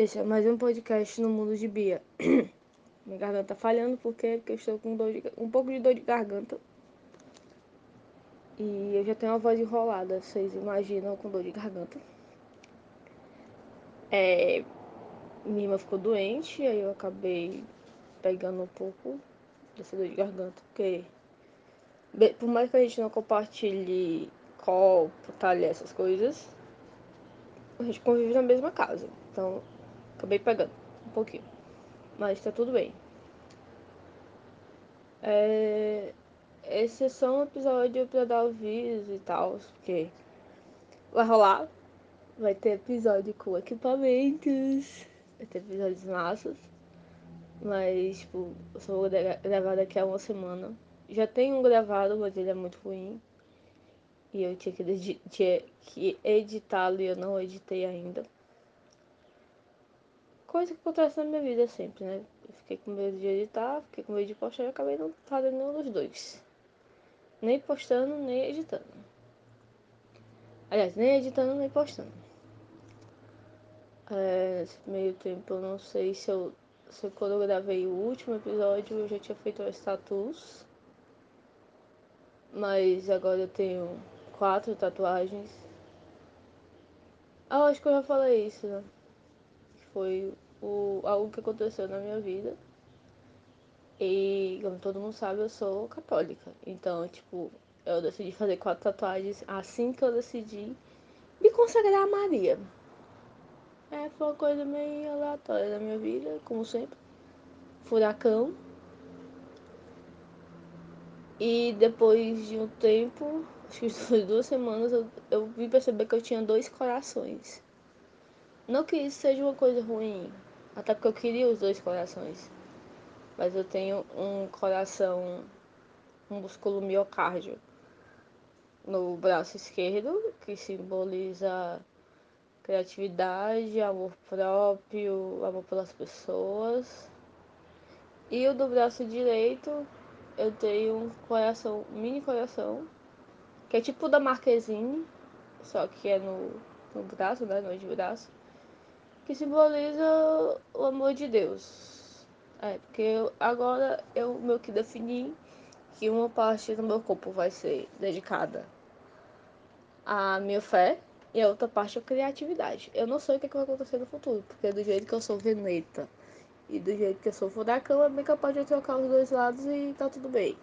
Esse é mais um podcast no mundo de Bia. Minha garganta tá falhando porque, eu estou com de, um pouco de dor de garganta. E eu já tenho uma voz enrolada, vocês imaginam com dor de garganta. É, minha irmã ficou doente, aí eu acabei pegando um pouco dessa dor de garganta, porque por mais que a gente não compartilhe copo, talher, essas coisas, a gente convive na mesma casa. Então Acabei pegando um pouquinho. Mas tá tudo bem. É... Esse é só um episódio pra dar aviso e tal, porque vai rolar. Vai ter episódio com equipamentos. Vai ter episódios massas. Mas, tipo, eu só vou gravar daqui a uma semana. Já tenho um gravado, mas ele é muito ruim. E eu tinha que, que editá-lo e eu não editei ainda coisa que acontece na minha vida sempre, né? Eu fiquei com medo de editar, fiquei com medo de postar e acabei não fazendo nenhum dos dois. Nem postando, nem editando. Aliás, nem editando, nem postando. É, nesse meio tempo eu não sei se eu. Se quando eu gravei o último episódio eu já tinha feito o status. Mas agora eu tenho quatro tatuagens. Ah, acho que eu já falei isso, né? Foi o, algo que aconteceu na minha vida. E, como todo mundo sabe, eu sou católica. Então, tipo, eu decidi fazer quatro tatuagens assim que eu decidi me consagrar a Maria. É, foi uma coisa meio aleatória da minha vida, como sempre. Furacão. E depois de um tempo, acho que duas semanas, eu, eu vim perceber que eu tinha dois corações. Não que isso seja uma coisa ruim, até porque eu queria os dois corações. Mas eu tenho um coração, um músculo miocárdio no braço esquerdo, que simboliza criatividade, amor próprio, amor pelas pessoas. E o do braço direito, eu tenho um coração, um mini coração, que é tipo da Marquezine, só que é no, no braço, né, no braço que simboliza o amor de Deus. É, porque eu, agora eu meio que defini que uma parte do meu corpo vai ser dedicada à minha fé e a outra parte à criatividade. Eu não sei o que, é que vai acontecer no futuro, porque do jeito que eu sou veneta e do jeito que eu sou furacão, é bem capaz de eu trocar os dois lados e tá tudo bem.